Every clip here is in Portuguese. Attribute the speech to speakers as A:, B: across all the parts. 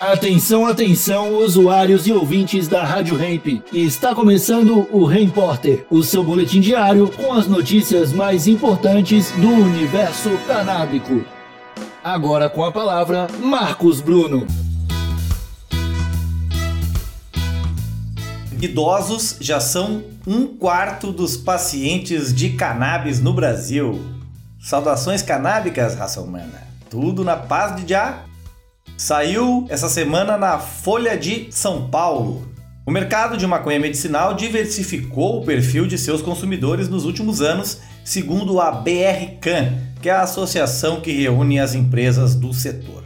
A: Atenção, atenção, usuários e ouvintes da Rádio Hemp. Está começando o Repórter, o seu boletim diário com as notícias mais importantes do universo canábico. Agora com a palavra, Marcos Bruno.
B: Idosos já são um quarto dos pacientes de cannabis no Brasil. Saudações canábicas, raça humana. Tudo na paz de já. Saiu essa semana na Folha de São Paulo. O mercado de maconha medicinal diversificou o perfil de seus consumidores nos últimos anos, segundo a BRCAN, que é a associação que reúne as empresas do setor.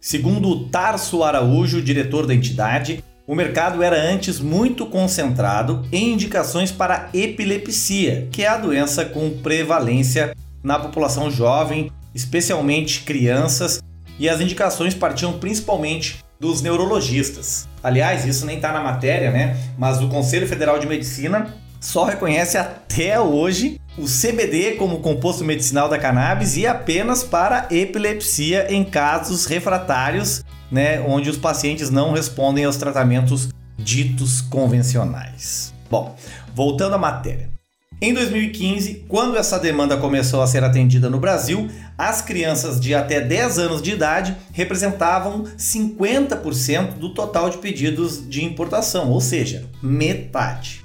B: Segundo Tarso Araújo, diretor da entidade, o mercado era antes muito concentrado em indicações para epilepsia, que é a doença com prevalência na população jovem, especialmente crianças e as indicações partiam principalmente dos neurologistas. Aliás, isso nem está na matéria, né? Mas o Conselho Federal de Medicina só reconhece até hoje o CBD como composto medicinal da cannabis e apenas para epilepsia em casos refratários, né, onde os pacientes não respondem aos tratamentos ditos convencionais. Bom, voltando à matéria. Em 2015, quando essa demanda começou a ser atendida no Brasil, as crianças de até 10 anos de idade representavam 50% do total de pedidos de importação, ou seja, metade.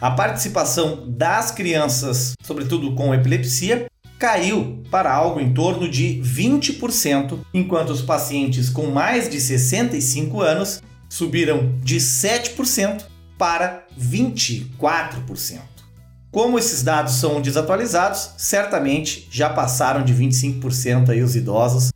B: A participação das crianças, sobretudo com epilepsia, caiu para algo em torno de 20%, enquanto os pacientes com mais de 65 anos subiram de 7% para 24%. Como esses dados são desatualizados, certamente já passaram de 25% aí os idosos,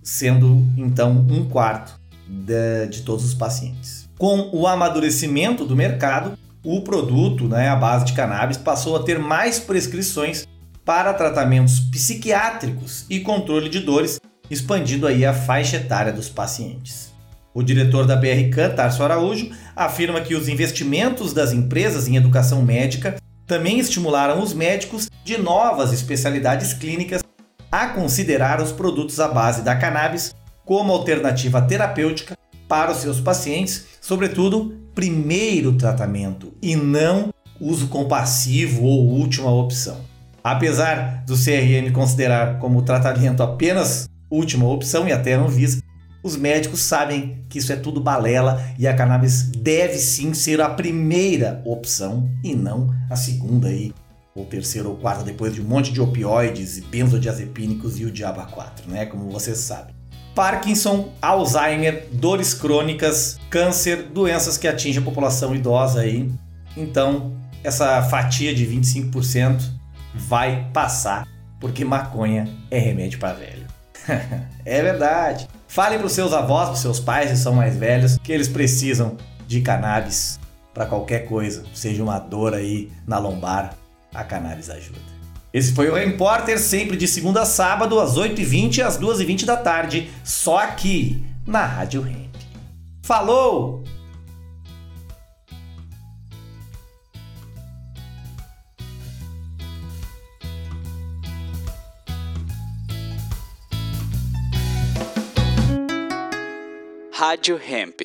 B: sendo então um quarto de, de, todos os pacientes. Com o amadurecimento do mercado, o produto, né, a base de cannabis, passou a ter mais prescrições para tratamentos psiquiátricos e controle de dores, expandindo aí a faixa etária dos pacientes. O diretor da BRK, Tarso Araújo, afirma que os investimentos das empresas em educação médica também estimularam os médicos de novas especialidades clínicas a considerar os produtos à base da cannabis como alternativa terapêutica para os seus pacientes, sobretudo primeiro tratamento e não uso compassivo ou última opção. Apesar do CRM considerar como tratamento apenas última opção e até a Anvisa, os médicos sabem que isso é tudo balela e a cannabis deve sim ser a primeira opção e não a segunda aí, ou terceira ou quarta, depois de um monte de opioides e benzodiazepínicos e o diabo 4, né? Como vocês sabem. Parkinson, Alzheimer, dores crônicas, câncer, doenças que atingem a população idosa aí. Então, essa fatia de 25% vai passar, porque maconha é remédio para velho. é verdade. Fale para os seus avós, para os seus pais que são mais velhos, que eles precisam de cannabis para qualquer coisa, seja uma dor aí na lombar, a cannabis ajuda. Esse foi o Repórter, sempre de segunda a sábado, às 8h20 às 2h20 da tarde, só aqui na Rádio Hemp. Falou!
C: Rádio Hemp.